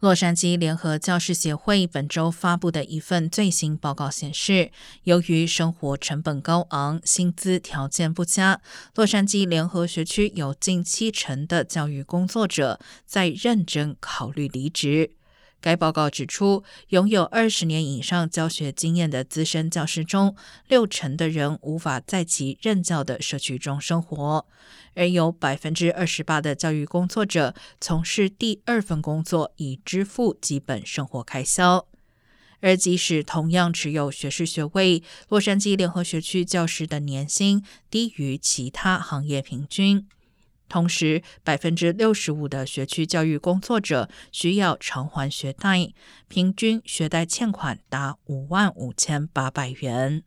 洛杉矶联合教师协会本周发布的一份最新报告显示，由于生活成本高昂、薪资条件不佳，洛杉矶联合学区有近七成的教育工作者在认真考虑离职。该报告指出，拥有二十年以上教学经验的资深教师中，六成的人无法在其任教的社区中生活，而有百分之二十八的教育工作者从事第二份工作以支付基本生活开销。而即使同样持有学士学位，洛杉矶联合学区教师的年薪低于其他行业平均。同时，百分之六十五的学区教育工作者需要偿还学贷，平均学贷欠款达五万五千八百元。